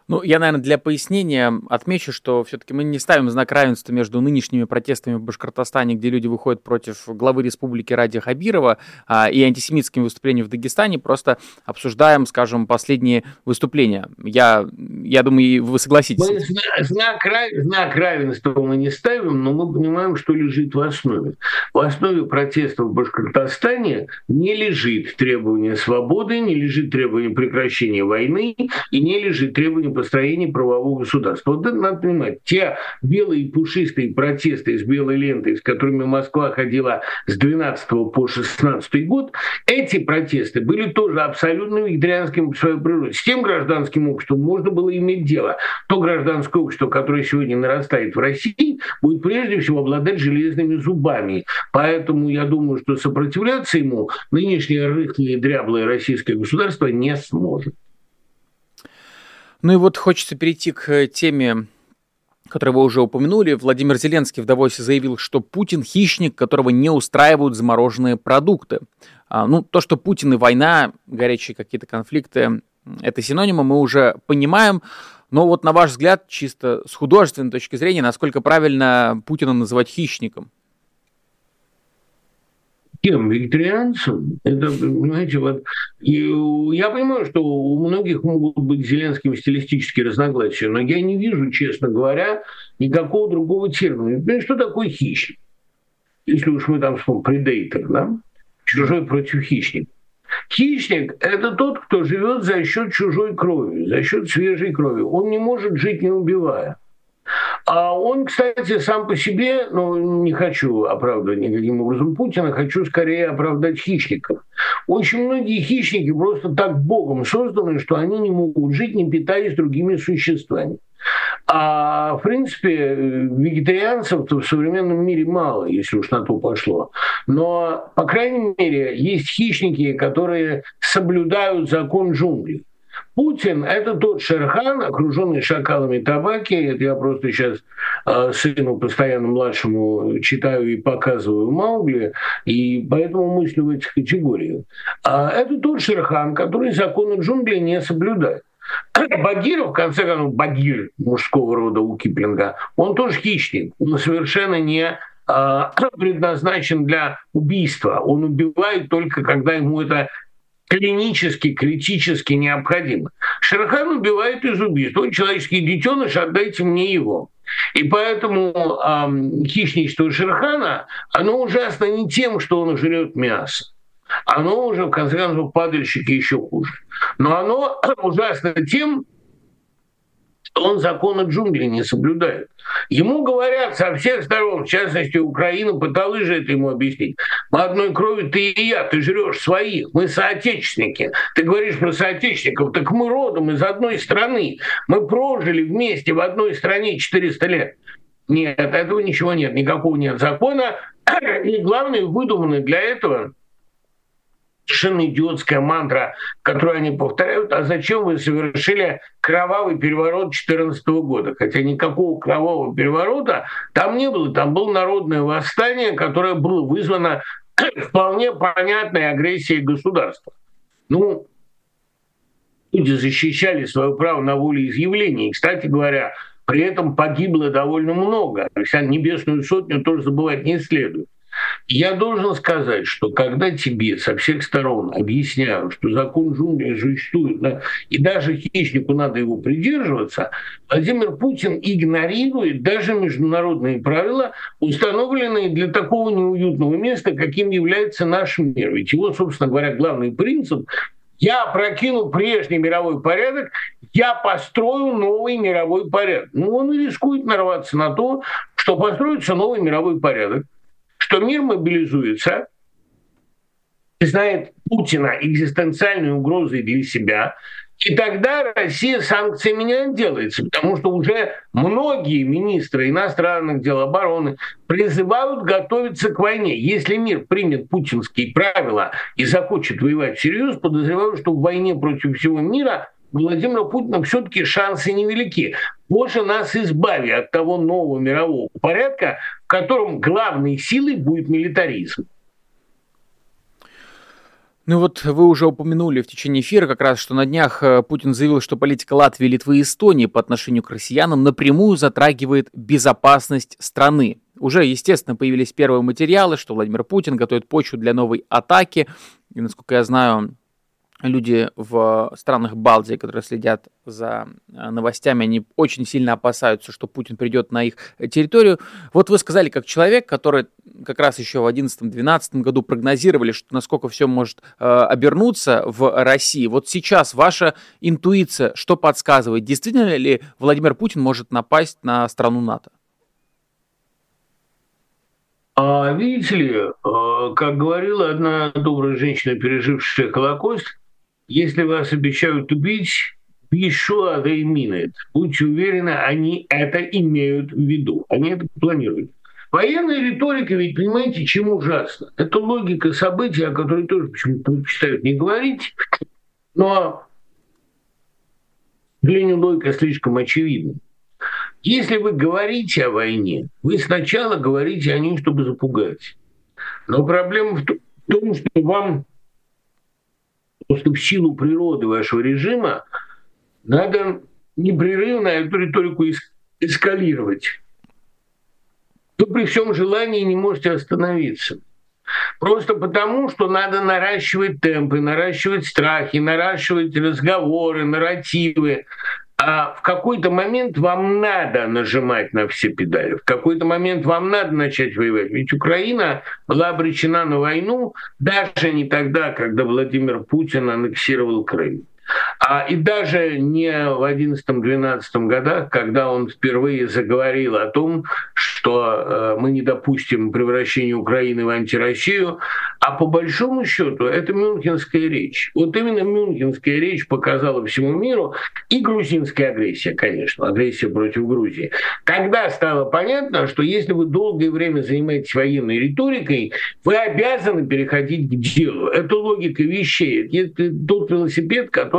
Ну, я, наверное, для пояснения отмечу, что все-таки мы не ставим знак равенства между нынешними протестами в Башкортостане, где люди выходят против главы республики Ради Хабирова, а, и антисемитскими выступлениями в Дагестане, просто обсуждаем, скажем, последние выступления. Я, я думаю, вы согласитесь. Мы знак, знак равенства мы не ставим, но мы понимаем, что лежит в основе. В основе протестов в Башкортостане не лежит требование свободы, не лежит требование прекращения войны и не лежит требование построении правового государства. Вот это надо понимать. Те белые пушистые протесты с белой лентой, с которыми Москва ходила с 12 по 16 год, эти протесты были тоже абсолютно вегетарианским в своей природе. С тем гражданским обществом можно было иметь дело. То гражданское общество, которое сегодня нарастает в России, будет прежде всего обладать железными зубами. Поэтому я думаю, что сопротивляться ему нынешнее рыхлое дряблое российское государство не сможет. Ну и вот хочется перейти к теме которую вы уже упомянули, Владимир Зеленский в Давосе заявил, что Путин хищник, которого не устраивают замороженные продукты. А, ну, то, что Путин и война, горячие какие-то конфликты, это синонимы, мы уже понимаем. Но вот на ваш взгляд, чисто с художественной точки зрения, насколько правильно Путина называть хищником? Кем? Вегетарианцем? Это, понимаете, вот... И я понимаю, что у многих могут быть Зеленским стилистические разногласия, но я не вижу, честно говоря, никакого другого термина. Понимаете, что такое хищник? Если уж мы там вспомним, предейтор, да? Чужой против хищника. Хищник – это тот, кто живет за счет чужой крови, за счет свежей крови. Он не может жить, не убивая. А он, кстати, сам по себе, ну, не хочу оправдывать никаким образом Путина, хочу скорее оправдать хищников. Очень многие хищники просто так богом созданы, что они не могут жить, не питаясь другими существами. А в принципе вегетарианцев в современном мире мало, если уж на то пошло. Но, по крайней мере, есть хищники, которые соблюдают закон джунглей. Путин – это тот Шерхан, окруженный шакалами табаки. Это я просто сейчас э, сыну постоянно младшему читаю и показываю Маугли, и поэтому мыслю в этих категориях. А это тот Шерхан, который законы джунглей не соблюдает. Багиров, в конце концов, Багир мужского рода у Киплинга, он тоже хищник, он совершенно не а, предназначен для убийства. Он убивает только, когда ему это клинически, критически необходимо. Шерхан убивает из убийства. Он человеческий детеныш, отдайте мне его. И поэтому э, хищничество Шерхана, оно ужасно не тем, что он жрет мясо. Оно уже, в конце концов, падальщики еще хуже. Но оно ужасно тем, он законы джунглей не соблюдает. Ему говорят со всех сторон, в частности, Украина пыталась же это ему объяснить. Мы одной крови ты и я, ты жрешь своих, мы соотечественники. Ты говоришь про соотечественников, так мы родом из одной страны. Мы прожили вместе в одной стране 400 лет. Нет, этого ничего нет, никакого нет закона. И главное, выдуманный для этого совершенно идиотская мантра, которую они повторяют, а зачем вы совершили кровавый переворот 2014 года? Хотя никакого кровавого переворота там не было, там было народное восстание, которое было вызвано вполне понятной агрессией государства. Ну, люди защищали свое право на волеизъявление. И, кстати говоря, при этом погибло довольно много. То есть небесную сотню тоже забывать не следует. Я должен сказать, что когда тебе со всех сторон объясняют, что закон джунглей существует, да, и даже хищнику надо его придерживаться, Владимир Путин игнорирует даже международные правила, установленные для такого неуютного места, каким является наш мир. Ведь его, собственно говоря, главный принцип я прокину прежний мировой порядок, я построю новый мировой порядок. Ну, он и рискует нарваться на то, что построится новый мировой порядок что мир мобилизуется, знает Путина экзистенциальной угрозой для себя, и тогда Россия санкциями не отделается, потому что уже многие министры иностранных дел обороны призывают готовиться к войне. Если мир примет путинские правила и захочет воевать всерьез, подозреваю, что в войне против всего мира Владимира Путина все-таки шансы невелики. Боже нас избави от того нового мирового порядка, в котором главной силой будет милитаризм. Ну вот вы уже упомянули в течение эфира как раз, что на днях э, Путин заявил, что политика Латвии, Литвы и Эстонии по отношению к россиянам напрямую затрагивает безопасность страны. Уже, естественно, появились первые материалы, что Владимир Путин готовит почву для новой атаки. И, насколько я знаю, люди в странах Балтии, которые следят за э, новостями, они очень сильно опасаются, что Путин придет на их территорию. Вот вы сказали, как человек, который как раз еще в 2011-2012 году прогнозировали, что насколько все может э, обернуться в России. Вот сейчас ваша интуиция что подсказывает? Действительно ли Владимир Путин может напасть на страну НАТО? А видите ли, э, как говорила одна добрая женщина, пережившая Холокост, если вас обещают убить, mean it. Будьте уверены, они это имеют в виду, они это планируют. Военная риторика, ведь понимаете, чем ужасно? Это логика событий, о которой тоже почему-то предпочитают не говорить, но нее логика слишком очевидна. Если вы говорите о войне, вы сначала говорите о ней, чтобы запугать. Но проблема в том, что вам Просто в силу природы вашего режима надо непрерывно эту риторику эскалировать. Вы при всем желании не можете остановиться. Просто потому, что надо наращивать темпы, наращивать страхи, наращивать разговоры, нарративы, а в какой-то момент вам надо нажимать на все педали, в какой-то момент вам надо начать воевать. Ведь Украина была обречена на войну даже не тогда, когда Владимир Путин аннексировал Крым. А, и даже не в 11-12 годах, когда он впервые заговорил о том, что э, мы не допустим превращения Украины в антироссию, а по большому счету это мюнхенская речь. Вот именно мюнхенская речь показала всему миру и грузинская агрессия, конечно, агрессия против Грузии. Когда стало понятно, что если вы долгое время занимаетесь военной риторикой, вы обязаны переходить к делу. Это логика вещей. Это тот велосипед, который,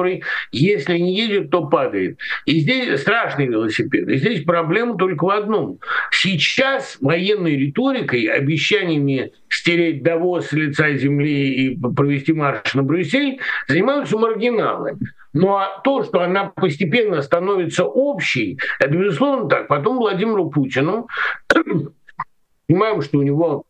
если не едет, то падает. И здесь страшный велосипед. И здесь проблема только в одном. Сейчас военной риторикой, обещаниями стереть Давос с лица земли и провести марш на Брюссель, занимаются маргиналы. Ну а то, что она постепенно становится общей, это безусловно так. Потом Владимиру Путину, понимаем, что у него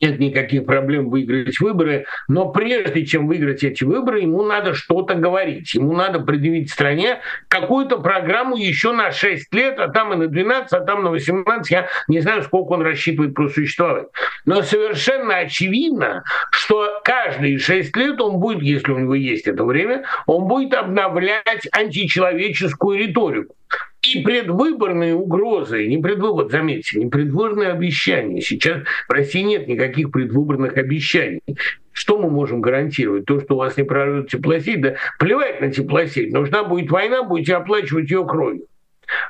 нет никаких проблем выиграть выборы, но прежде чем выиграть эти выборы, ему надо что-то говорить. Ему надо предъявить стране какую-то программу еще на 6 лет, а там и на 12, а там на 18. Я не знаю, сколько он рассчитывает просуществовать. Но совершенно очевидно, что каждые 6 лет он будет, если у него есть это время, он будет обновлять античеловеческую риторику и предвыборные угрозы, не предвыбор, заметьте, не предвыборные обещания. Сейчас в России нет никаких предвыборных обещаний. Что мы можем гарантировать? То, что у вас не прорвет теплосеть, да плевать на теплосеть. Нужна будет война, будете оплачивать ее кровью.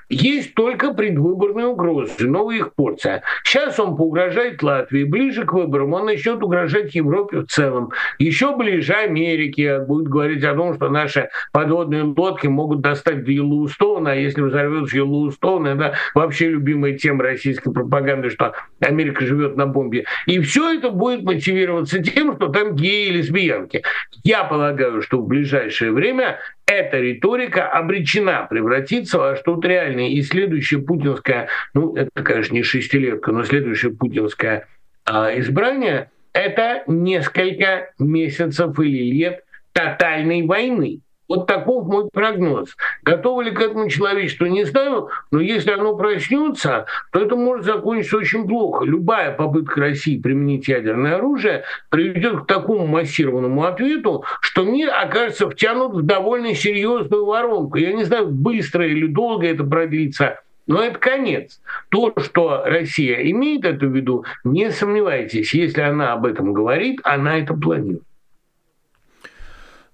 Есть только предвыборные угрозы, новая их порция. Сейчас он поугрожает Латвии, ближе к выборам он начнет угрожать Европе в целом. Еще ближе Америке будет говорить о том, что наши подводные лодки могут достать до Йеллоустоуна, а если взорвется Йеллоустоун, это вообще любимая тема российской пропаганды, что Америка живет на бомбе. И все это будет мотивироваться тем, что там геи и лесбиянки. Я полагаю, что в ближайшее время эта риторика обречена превратиться во что-то реальное. И следующая путинская, ну, это, конечно, не шестилетка, но следующее путинское а, избрание – это несколько месяцев или лет тотальной войны. Вот таков мой прогноз. Готово ли к этому человечество, не знаю, но если оно проснется, то это может закончиться очень плохо. Любая попытка России применить ядерное оружие приведет к такому массированному ответу, что мир окажется втянут в довольно серьезную воронку. Я не знаю, быстро или долго это продлится, но это конец. То, что Россия имеет это в виду, не сомневайтесь, если она об этом говорит, она это планирует.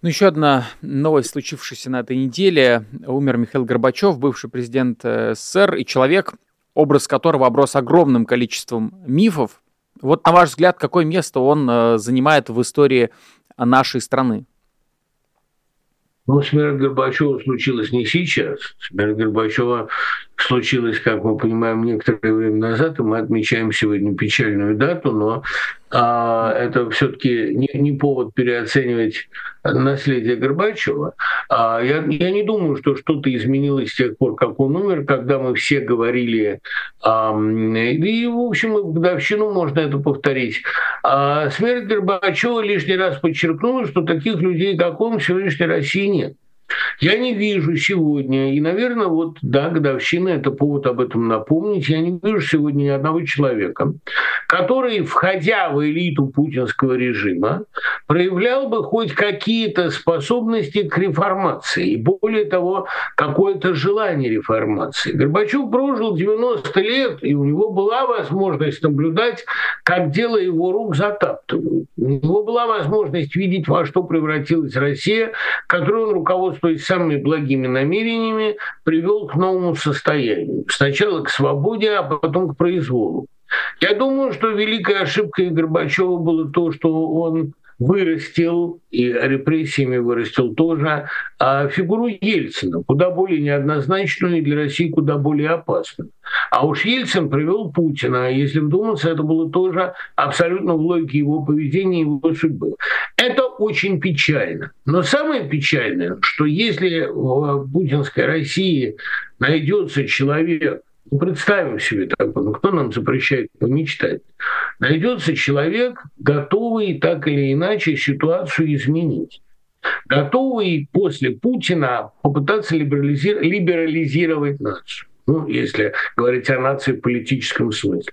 Ну, еще одна новость, случившаяся на этой неделе. Умер Михаил Горбачев, бывший президент э, СССР, и человек, образ которого оброс огромным количеством мифов. Вот, на ваш взгляд, какое место он э, занимает в истории нашей страны? Ну, смерть Горбачева случилась не сейчас. Смерть Горбачева случилась, как мы понимаем, некоторое время назад, и мы отмечаем сегодня печальную дату, но а, это все-таки не, не повод переоценивать наследие Горбачева. А, я, я не думаю, что что-то изменилось с тех пор, как он умер, когда мы все говорили, а, и, в общем, в годовщину можно это повторить. А смерть Горбачева лишний раз подчеркнула, что таких людей, как он, в сегодняшней России нет. Я не вижу сегодня, и, наверное, вот, да, годовщина – это повод об этом напомнить, я не вижу сегодня ни одного человека, который, входя в элиту путинского режима, проявлял бы хоть какие-то способности к реформации, и более того, какое-то желание реформации. Горбачев прожил 90 лет, и у него была возможность наблюдать, как дело его рук затаптывают. У него была возможность видеть, во что превратилась Россия, которую он руководствовал руководствуясь самыми благими намерениями, привел к новому состоянию. Сначала к свободе, а потом к произволу. Я думаю, что великой ошибкой Горбачева было то, что он вырастил, и репрессиями вырастил тоже, а фигуру Ельцина, куда более неоднозначную и для России куда более опасную. А уж Ельцин привел Путина, а если вдуматься, это было тоже абсолютно в логике его поведения и его судьбы. Это очень печально. Но самое печальное, что если в путинской России найдется человек, ну, представим себе такое, ну кто нам запрещает помечтать? Найдется человек, готовый так или иначе ситуацию изменить готовый после Путина попытаться либерализировать нацию. Ну, если говорить о нации в политическом смысле.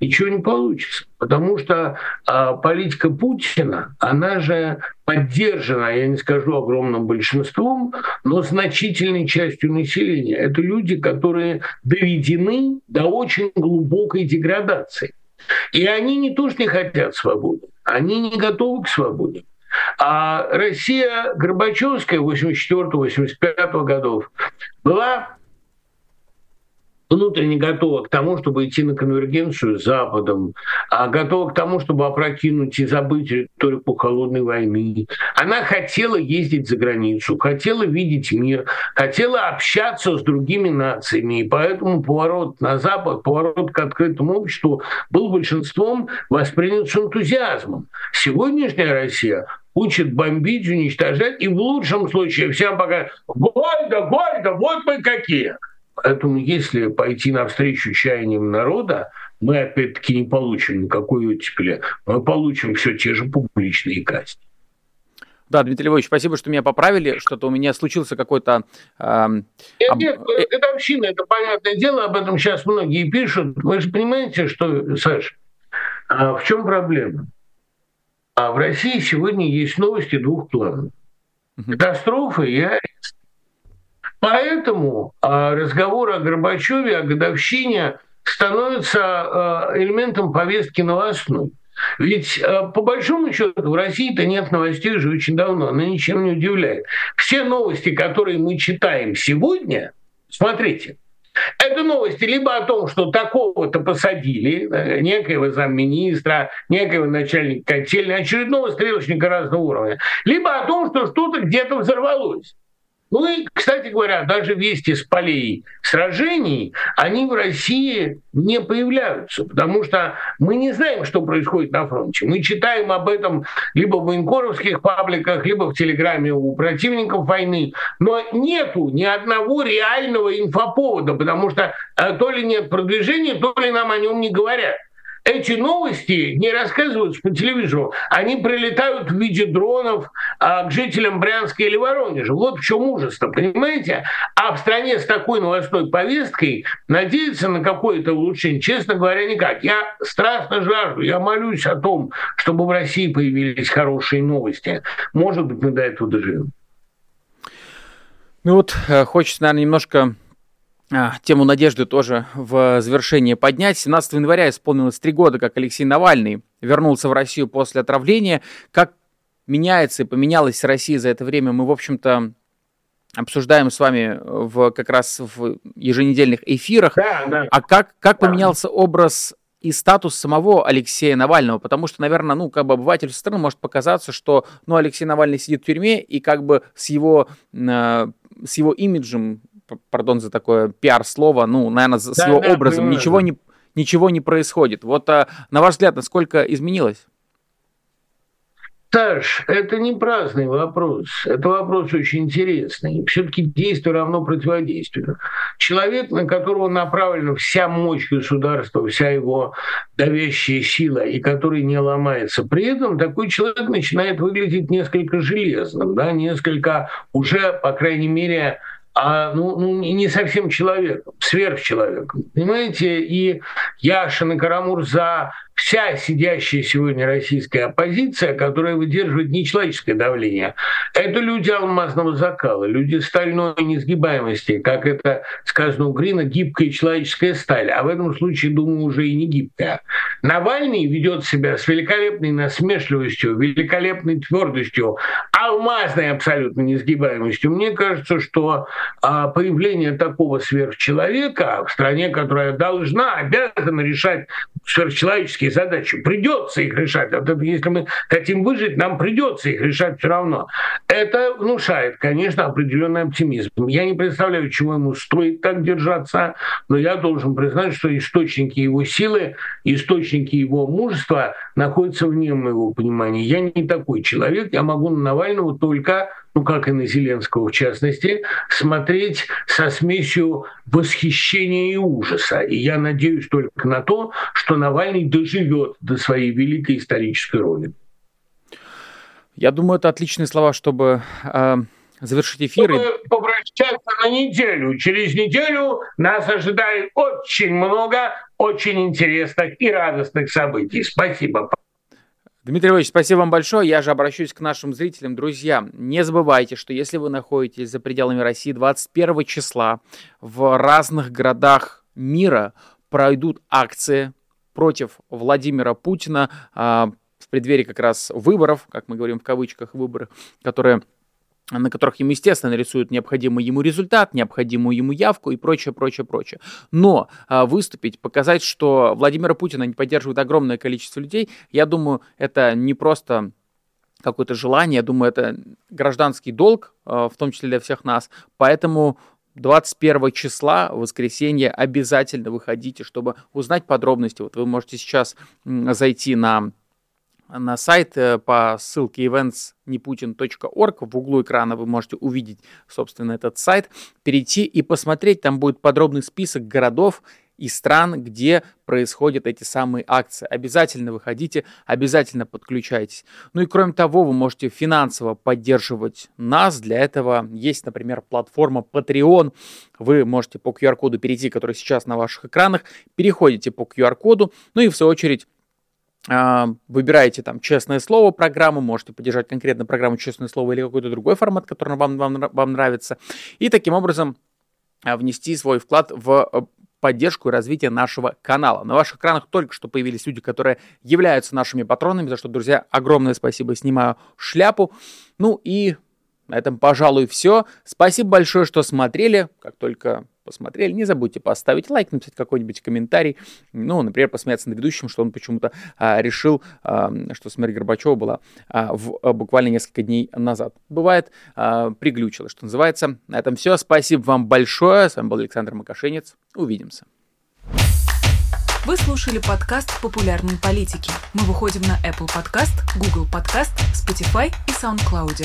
ничего не получится. Потому что а, политика Путина, она же поддержана, я не скажу огромным большинством, но значительной частью населения. Это люди, которые доведены до очень глубокой деградации. И они не то, что не хотят свободы, они не готовы к свободе. А Россия Горбачевская 84-85 годов была внутренне готова к тому, чтобы идти на конвергенцию с Западом, а готова к тому, чтобы опрокинуть и забыть риторику холодной войны. Она хотела ездить за границу, хотела видеть мир, хотела общаться с другими нациями, и поэтому поворот на Запад, поворот к открытому обществу был большинством воспринят с энтузиазмом. Сегодняшняя Россия учит бомбить, уничтожать, и в лучшем случае всем пока «Гойда, Гойда, вот мы какие!» Поэтому если пойти навстречу чаяниям народа, мы опять-таки не получим никакой оттепели, мы получим все те же публичные казни. Да, Дмитрий Львович, спасибо, что меня поправили, что-то у меня случился какой-то... Э, нет, нет, это община, это понятное дело, об этом сейчас многие пишут. Вы же понимаете, что, Саша, а в чем проблема? А в России сегодня есть новости двух планов. Катастрофа и арест. Поэтому а, разговор о Горбачеве, о годовщине становится а, элементом повестки новостной. Ведь а, по большому счету в России-то нет новостей уже очень давно, она ничем не удивляет. Все новости, которые мы читаем сегодня, смотрите, это новости либо о том, что такого-то посадили, э, некоего замминистра, некоего начальника котельной, очередного стрелочника разного уровня, либо о том, что что-то где-то взорвалось. Ну и, кстати говоря, даже вести с полей сражений, они в России не появляются, потому что мы не знаем, что происходит на фронте. Мы читаем об этом либо в военкоровских пабликах, либо в телеграме у противников войны, но нету ни одного реального инфоповода, потому что э, то ли нет продвижения, то ли нам о нем не говорят эти новости не рассказываются по телевизору, они прилетают в виде дронов а, к жителям Брянска или Воронежа. Вот в чем ужас-то, понимаете? А в стране с такой новостной повесткой надеяться на какое-то улучшение, честно говоря, никак. Я страшно жажду, я молюсь о том, чтобы в России появились хорошие новости. Может быть, мы до этого доживем. Ну вот, э, хочется, наверное, немножко тему надежды тоже в завершение поднять. 17 января исполнилось три года, как Алексей Навальный вернулся в Россию после отравления. Как меняется и поменялась Россия за это время, мы, в общем-то, обсуждаем с вами в, как раз в еженедельных эфирах. Да, да. А как, как да. поменялся образ и статус самого Алексея Навального, потому что, наверное, ну, как бы обыватель со стороны может показаться, что, ну, Алексей Навальный сидит в тюрьме, и как бы с его, э, с его имиджем пардон за такое пиар-слово, ну, наверное, с да, его да, образом понимаю. ничего не, ничего не происходит. Вот, а, на ваш взгляд, насколько изменилось? Саш, это не праздный вопрос. Это вопрос очень интересный. Все-таки действие равно противодействию. Человек, на которого направлена вся мощь государства, вся его давящая сила, и который не ломается, при этом такой человек начинает выглядеть несколько железным, да, несколько уже, по крайней мере, а ну, ну не совсем человеком, сверхчеловеком. Понимаете, и Яшин и Карамурза, вся сидящая сегодня российская оппозиция, которая выдерживает нечеловеческое давление, это люди алмазного закала, люди стальной несгибаемости, как это сказано у Грина, гибкая человеческая сталь, а в этом случае, думаю, уже и не гибкая. Навальный ведет себя с великолепной насмешливостью, великолепной твердостью, алмазной абсолютно несгибаемостью. Мне кажется, что а, появление такого сверхчеловека в стране, которая должна, обязана решать сверхчеловеческие технические задачи. Придется их решать. Вот если мы хотим выжить, нам придется их решать все равно. Это внушает, конечно, определенный оптимизм. Я не представляю, чего ему стоит так держаться, но я должен признать, что источники его силы, источники его мужества находятся вне моего понимания. Я не такой человек, я могу на Навального только ну как и на Зеленского в частности, смотреть со смесью восхищения и ужаса. И я надеюсь только на то, что Навальный доживет до своей великой исторической роли. Я думаю, это отличные слова, чтобы э, завершить эфир. Чтобы попрощаться на неделю. Через неделю нас ожидает очень много очень интересных и радостных событий. Спасибо. Дмитрий Ильич, спасибо вам большое. Я же обращусь к нашим зрителям. Друзья, не забывайте, что если вы находитесь за пределами России 21 числа в разных городах мира пройдут акции против Владимира Путина а, в преддверии как раз выборов, как мы говорим в кавычках, выборы, которые на которых ему, естественно, нарисуют необходимый ему результат, необходимую ему явку и прочее, прочее, прочее. Но а, выступить, показать, что Владимира Путина не поддерживает огромное количество людей, я думаю, это не просто какое-то желание, я думаю, это гражданский долг, а, в том числе для всех нас. Поэтому 21 числа, воскресенье, обязательно выходите, чтобы узнать подробности. Вот вы можете сейчас зайти на на сайт э, по ссылке eventsneputin.org. В углу экрана вы можете увидеть, собственно, этот сайт, перейти и посмотреть. Там будет подробный список городов и стран, где происходят эти самые акции. Обязательно выходите, обязательно подключайтесь. Ну и кроме того, вы можете финансово поддерживать нас. Для этого есть, например, платформа Patreon. Вы можете по QR-коду перейти, который сейчас на ваших экранах, переходите по QR-коду, ну и в свою очередь выбираете там честное слово программу, можете поддержать конкретно программу честное слово или какой-то другой формат, который вам, вам, вам нравится, и таким образом а, внести свой вклад в э, поддержку и развитие нашего канала. На ваших экранах только что появились люди, которые являются нашими патронами, за что, друзья, огромное спасибо, снимаю шляпу. Ну и на этом, пожалуй, все. Спасибо большое, что смотрели. Как только посмотрели, не забудьте поставить лайк, написать какой-нибудь комментарий. Ну, например, посмеяться над ведущим, что он почему-то а, решил, а, что смерть Горбачева была а, в, а, буквально несколько дней назад. Бывает, а, приглючило, что называется. На этом все. Спасибо вам большое. С вами был Александр Макашенец. Увидимся. Вы слушали подкаст «Популярные политики». Мы выходим на Apple Podcast, Google Podcast, Spotify и SoundCloud.